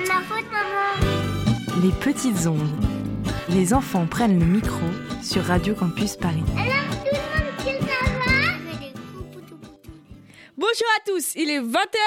pas de ma faute, maman. Les petites ondes. Les enfants prennent le micro sur Radio Campus Paris. Alors, tout le monde. Bonjour à tous, il est 20h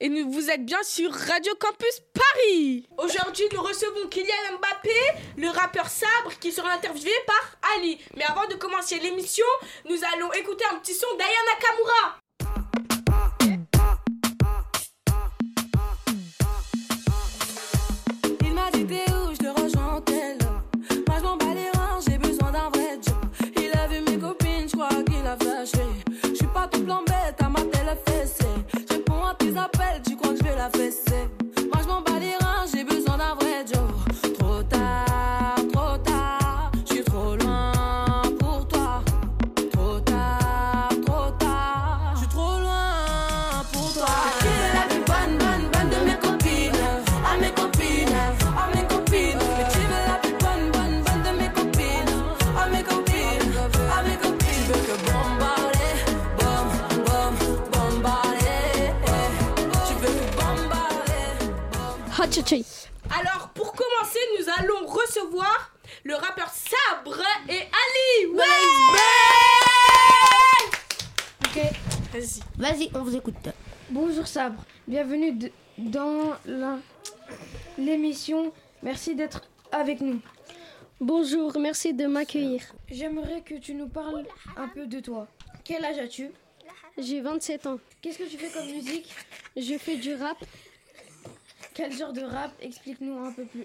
et nous, vous êtes bien sur Radio Campus Paris. Aujourd'hui, nous recevons Kylian Mbappé, le rappeur Sabre, qui sera interviewé par Ali. Mais avant de commencer l'émission, nous allons écouter un petit son d'Aya Nakamura. Alors, pour commencer, nous allons recevoir le rappeur Sabre et Ali. Ouais Ok, Vas-y. vas-y, on vous écoute. Bonjour Sabre, bienvenue de- dans la- l'émission. Merci d'être avec nous. Bonjour, merci de m'accueillir. J'aimerais que tu nous parles un peu de toi. Quel âge as-tu? J'ai 27 ans. Qu'est-ce que tu fais comme musique? Je fais du rap. Quel genre de rap? Explique-nous un peu plus.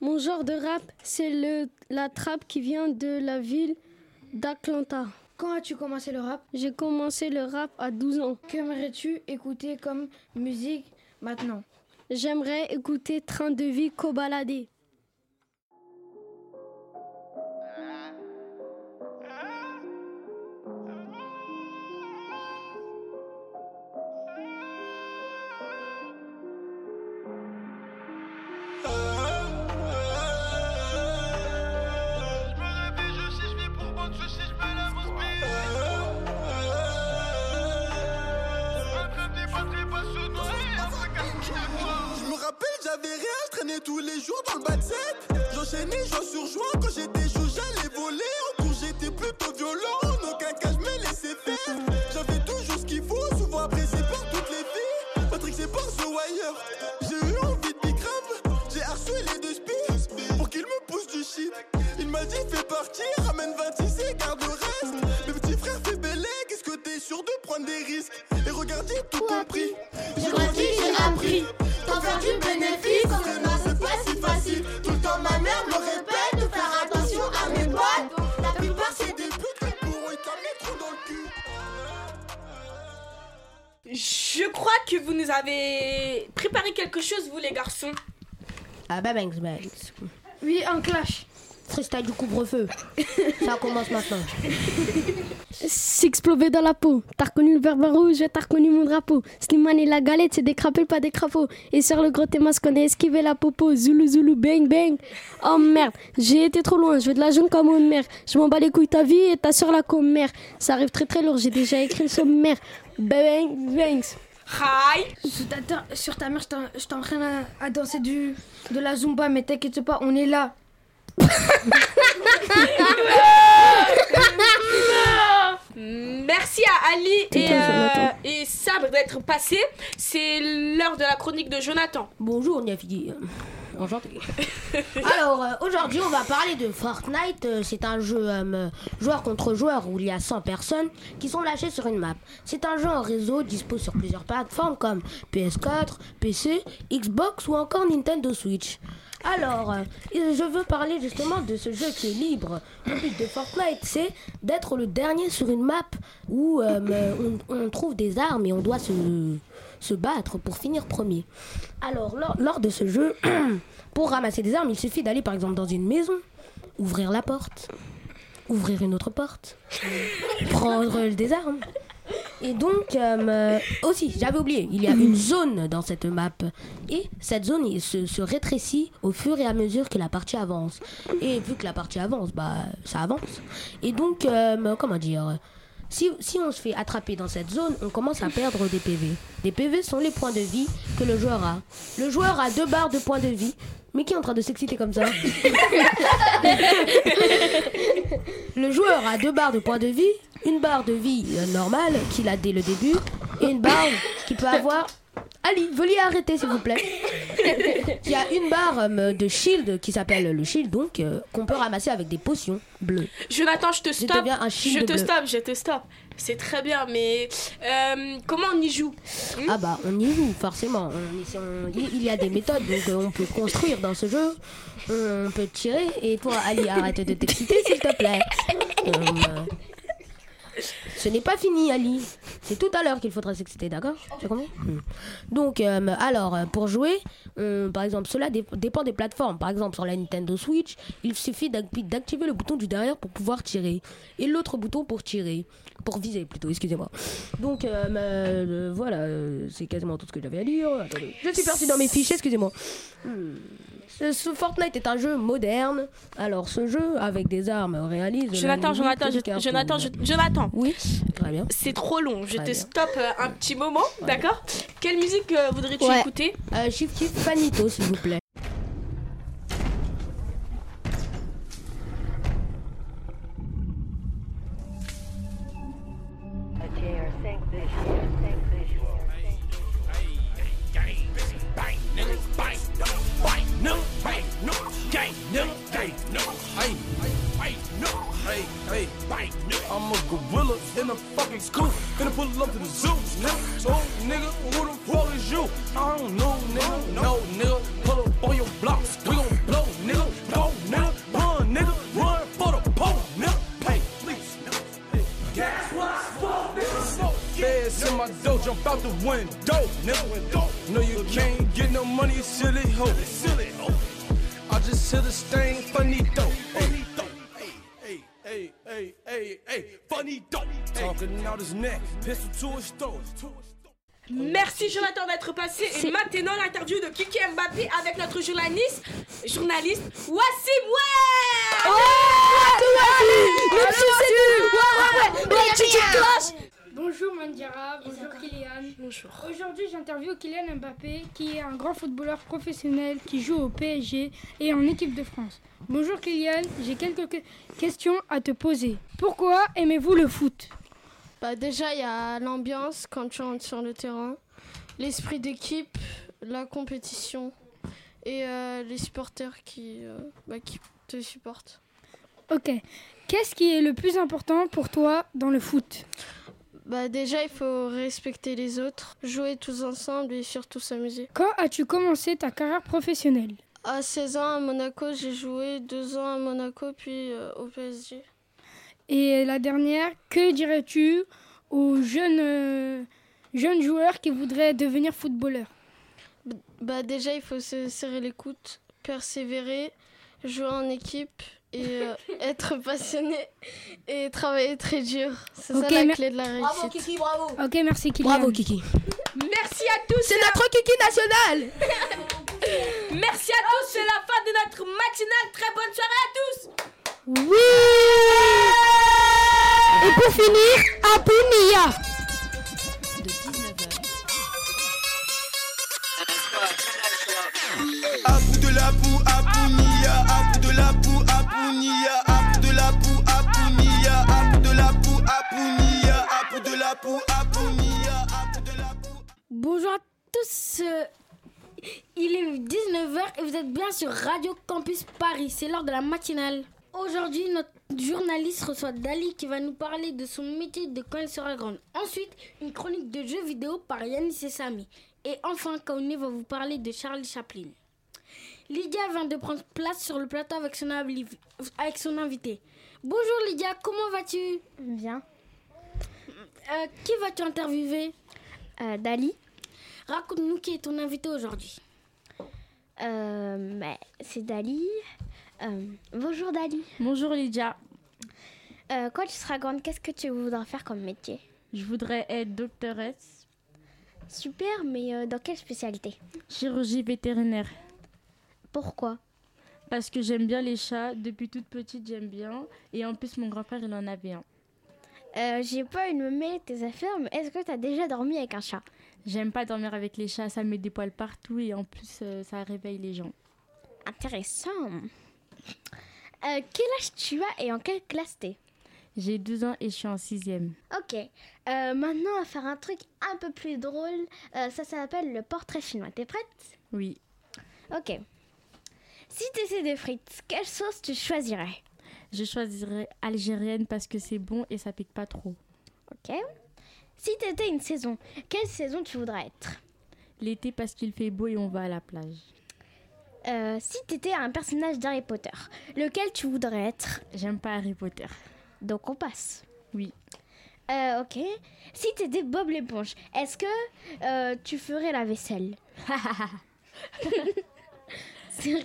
Mon genre de rap, c'est le la trappe qui vient de la ville d'Atlanta. Quand as-tu commencé le rap? J'ai commencé le rap à 12 ans. Qu'aimerais-tu écouter comme musique maintenant? J'aimerais écouter Train de vie Kobalade. Prendre des risques? Et regarde, j'ai tout compris. J'ai grandi, j'ai appris. T'en faire du bénéfice, que non, c'est pas si facile. Tout le temps, ma mère me répète de faire attention à mes potes. La plupart, c'est des putes, pour eux, ils t'en trop dans le cul. Je crois que vous nous avez préparé quelque chose, vous les garçons. Ah bah bangs, bangs. Oui, un clash. Freestyle du couvre-feu. Ça commence maintenant. S'exploser dans la peau. T'as reconnu le verbe rouge, t'as reconnu mon drapeau. Slimane et la galette, c'est des crapauds, pas des crapauds. Et sur le gros témas qu'on a esquivé la popo. Zoulou, zoulou, bang, bang. Oh merde, j'ai été trop loin, je veux de la jaune comme une mère. Je m'en bats les couilles ta vie et ta sur la commère. Ça arrive très très lourd, j'ai déjà écrit le sommaire. Bang, bangs. Hi. Sur ta, sur ta mère, je t'en- je t'entraîne à, à danser du, de la zumba, mais t'inquiète pas, on est là. Merci à Ali et, euh, Jonathan. et Sabre d'être passé. C'est l'heure de la chronique de Jonathan. Bonjour, Niafidi. Enchanté. Alors, euh, aujourd'hui, on va parler de Fortnite. Euh, C'est un jeu euh, joueur contre joueur où il y a 100 personnes qui sont lâchées sur une map. C'est un jeu en réseau dispo sur plusieurs plateformes comme PS4, PC, Xbox ou encore Nintendo Switch. Alors, euh, je veux parler justement de ce jeu qui est libre. Le but de Fortnite, c'est d'être le dernier sur une map où euh, on, trouve des armes et on doit se, battre pour finir premier. Alors, lors, lors de ce jeu, pour ramasser des armes, il suffit d'aller par exemple dans une maison, ouvrir la porte, ouvrir une autre porte, prendre des armes. Et donc, euh, aussi, j'avais oublié, il y a une zone dans cette map. Et cette zone se, rétrécit au fur et à mesure que la partie avance. Et vu que la partie avance, bah, ça avance. Et donc, euh, comment dire Si, si on se fait attraper dans cette zone, on commence à perdre des PV. Les PV sont les points de vie que le joueur a. Le joueur a deux barres de points de vie. Mais qui est en train de s'exciter comme ça Le joueur a deux barres de points de vie, une barre de vie euh, normale qu'il a dès le début, et une barre qu'il peut avoir. Ali, veuillez arrêter s'il vous plaît. Il y a une barre euh, de shield qui s'appelle le shield, donc euh, qu'on peut ramasser avec des potions bleues. Jonathan, je te stoppe. un Je te bleu. stoppe, je te stoppe. C'est très bien, mais euh, comment on y joue? Ah bah on y joue forcément. On y- on- il y a des méthodes donc on peut construire dans ce jeu. On peut tirer et toi Ali arrête de t'exciter s'il te plaît. Euh, ce n'est pas fini Ali. C'est tout à l'heure qu'il faudra s'exciter, d'accord Tu as compris Hmm. Donc euh, alors euh, pour jouer, on- par exemple cela dé- dépend des plateformes. Par exemple sur la Nintendo Switch, il suffit d'ac- d'activer le bouton du derrière pour pouvoir tirer et l'autre bouton pour tirer, pour viser plutôt. Excusez-moi. Donc euh, euh, voilà, euh, c'est quasiment tout ce que j'avais à dire. Attendez, je suis perdu dans mes fiches, excusez-moi. Hmm. Ce, Fortnite est un jeu moderne. Alors ce jeu avec des armes réalise. Jonathan, Jonathan, Jonathan, je- Jonathan. Oui. C'est trop long, je Très te bien. stoppe euh, un petit moment, d'accord? Quelle musique euh, voudrais-tu Ouais. écouter? Euh, Shift Shift Fanito, s'il vous plaît. My dough, jump out the window, nigga. No, you can't get no money, you silly hoe. Silly hoe. I just hit a stain, funny dope. Hey, hey, hey, hey, hey, hey, funny dope. Talking out his neck, pistol to his throat. Merci Jonathan d'être passé. Et maintenant l'interview de Kiki Mbappé avec notre journaliste, journaliste Wassim Ouais Mandiara, bonjour Kylian. Bonjour. Aujourd'hui j'interviewe Kylian Mbappé qui est un grand footballeur professionnel qui joue au PSG et en équipe de France. Bonjour Kylian, j'ai quelques que- questions à te poser. Pourquoi aimez-vous le foot? Bah déjà, il y a l'ambiance quand tu rentres sur le terrain, l'esprit d'équipe, la compétition et euh, les supporters qui, euh, bah, qui te supportent. Ok. Qu'est-ce qui est le plus important pour toi dans le foot? Bah déjà, il faut respecter les autres, jouer tous ensemble et surtout s'amuser. Quand as-tu commencé ta carrière professionnelle À 16 ans à Monaco, j'ai joué deux ans à Monaco puis euh, au PSG. Et la dernière, que dirais-tu aux jeunes, euh, jeunes joueurs qui voudraient devenir footballeurs? Bah déjà, il faut se serrer les coudes, persévérer, jouer en équipe et euh, être passionné et travailler très dur. C'est ça la clé de la Bravo réussite. Kiki, bravo. Ok, merci Kylian. Bravo Kiki. Merci à tous. C'est notre Kiki national. Merci à tous. C'est la fin de notre matinale. Très bonne soirée à tous. Oui Et pour finir, De 19h À bout de la boue, Bonjour à tous. Il est 19h et vous êtes bien sur Radio Campus Paris. C'est l'heure de la matinale. Aujourd'hui, notre journaliste reçoit Dali qui va nous parler de son métier de quand elle sera grande. Ensuite, une chronique de jeux vidéo par Yanis et Samy. Et enfin, Kaouné va vous parler de Charlie Chaplin. Lydia vient de prendre place sur le plateau avec son, avec son invité. Bonjour Lydia, comment vas-tu? Bien. Euh, Qui vas-tu interviewer? Euh, Dali. Raconte-nous qui est ton invité aujourd'hui. euh, bah, C'est Dali. Euh, bonjour Dali. Bonjour Lydia, Euh, quand tu seras grande, qu'est-ce que tu voudras faire comme métier? Je voudrais être doctoresse, Super, mais euh, dans quelle spécialité? Chirurgie vétérinaire, Pourquoi? Parce que j'aime bien les chats, depuis toute petite j'aime bien, et en plus mon grand-père il en avait un. Euh, J'ai pas une mêler de tes affaires, mais est-ce que t'as déjà dormi avec un chat? J'aime pas dormir avec les chats, ça met des poils partout et en plus euh, ça réveille les gens. Intéressant. Euh, quel âge tu as et en quelle classe t'es? J'ai 12 ans et je suis en sixième. Ok. Maintenant, on va faire un truc un peu plus drôle. Ça s'appelle le portrait chinois. T'es prête? Oui. Ok. Si t'étais des frites, quelle sauce tu choisirais? Je choisirais algérienne parce que c'est bon et ça pique pas trop. Ok. Si t'étais une saison, quelle saison tu voudrais être? L'été parce qu'il fait beau et on va à la plage. Euh, Si t'étais un personnage d'Harry Potter, lequel tu voudrais être? J'aime pas Harry Potter. Donc on passe. Oui. Euh, ok. Si t'étais Bob l'éponge, est-ce que euh, tu ferais la vaisselle? Et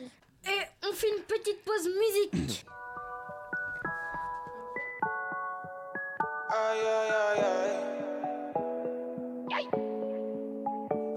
on fait une petite pause musique.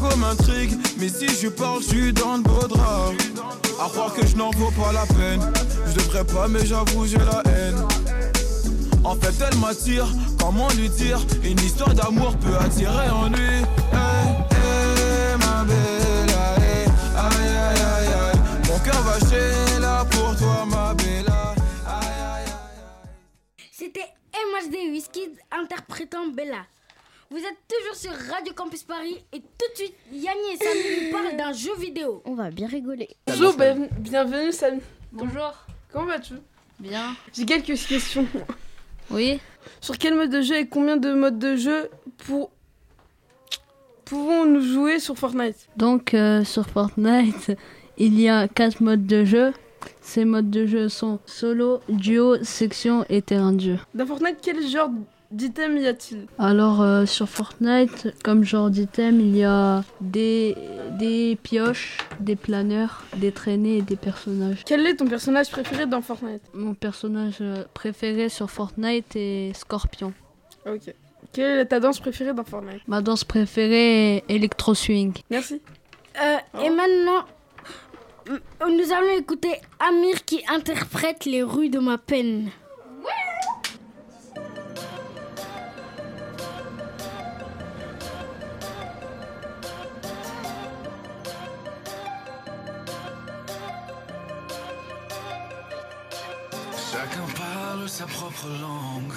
La go m'intrigue, mais si je parle, je suis dans le beau drap. À croire que je n'en vaux pas la peine. Je devrais pas, mais j'avoue, j'ai la haine. En fait, elle m'attire, comment lui dire? Une histoire d'amour peut attirer en lui. Hey, hey, ma belle, aïe, aïe, aïe, aïe. Mon cœur va chez là pour toi, ma belle. C'était MHD Whisky interprétant Bella. Vous êtes toujours sur Radio Campus Paris et tout de suite, Yanni et Samy nous parlent d'un jeu vidéo. On va bien rigoler. Bonjour, ben- bienvenue Samy. Bonjour. Comment vas-tu? Bien. J'ai quelques questions. Oui. Sur quel mode de jeu et combien de modes de jeu pour... pouvons-nous jouer sur Fortnite? Donc euh, sur Fortnite, il y a quatre modes de jeu. Ces modes de jeu sont solo, duo, section et terrain de jeu. Dans Fortnite, quel genre d'items y a-t-il? Alors euh, sur Fortnite, comme genre d'item, il y a des, des pioches, des planeurs, des traînées et des personnages. Quel est ton personnage préféré dans Fortnite? Mon personnage euh, préféré sur Fortnite est Scorpion. Ok. Quelle est ta danse préférée dans Fortnite? Ma danse préférée est Electro Swing. Merci. Euh, Et maintenant, m- nous allons écouter Amir qui interprète les rues de ma peine. Chacun parle sa propre langue.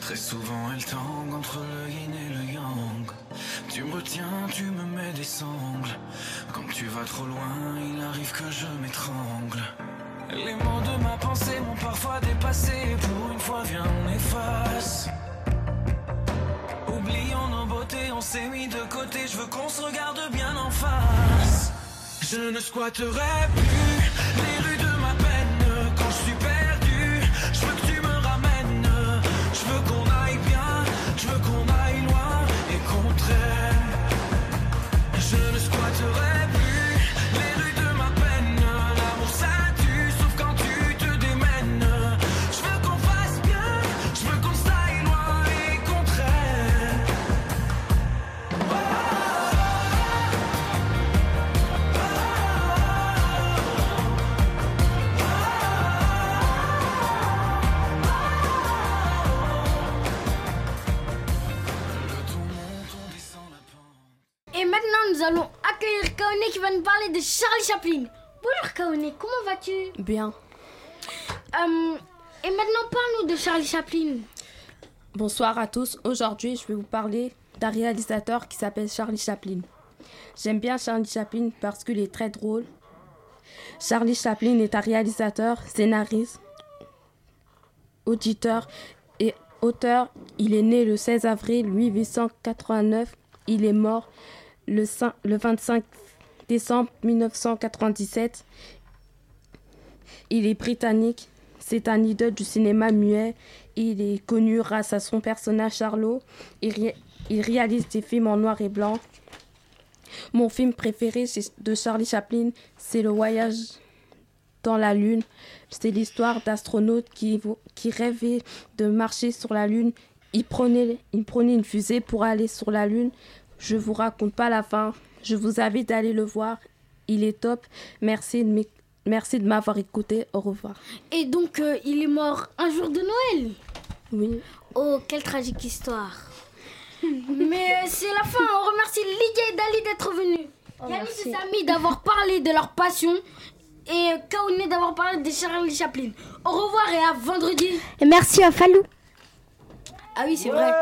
Très souvent, elle tangue entre le yin et le yang. Tu me retiens, tu me mets des sangles. Quand tu vas trop loin, il arrive que je m'étrangle. Les mots de ma pensée m'ont parfois dépassé. Pour une fois, viens, on efface. Oublions nos beautés, on s'est mis de côté. Je veux qu'on se regarde bien en face. Je ne squatterai plus les rues de ma peine Chaplin. Bonjour Kaone, comment vas-tu? Bien. Euh, Et maintenant, parle-nous de Charlie Chaplin. Bonsoir à tous. Aujourd'hui, je vais vous parler d'un réalisateur qui s'appelle Charlie Chaplin. J'aime bien Charlie Chaplin parce qu'il est très drôle. Charlie Chaplin est un réalisateur, scénariste, auditeur et auteur. Il est né le 16 avril 1889. Il est mort le, cin- le 25 décembre 1997. Il est britannique. C'est un idole du cinéma muet. Il est connu grâce à son personnage Charlot. Il, ré- il réalise des films en noir et blanc. Mon film préféré de Charlie Chaplin, c'est Le Voyage dans la Lune. C'est l'histoire d'astronautes qui, qui rêvaient de marcher sur la Lune. Ils prenaient, une fusée pour aller sur la Lune. Je vous raconte pas la fin. Je vous invite à aller le voir. Il est top. Merci de m'éc- merci de m'avoir écouté. Au revoir. Et donc, euh, il est mort un jour de Noël Oui. Oh, quelle tragique histoire. Mais euh, c'est la fin. On remercie Lydia et Dali d'être venus. Yanis et Samy d'avoir parlé de leur passion. Et euh, Kaouné d'avoir parlé de Charlie Chaplin. Au revoir et à vendredi. Et merci à Falou. Ah oui, c'est vrai.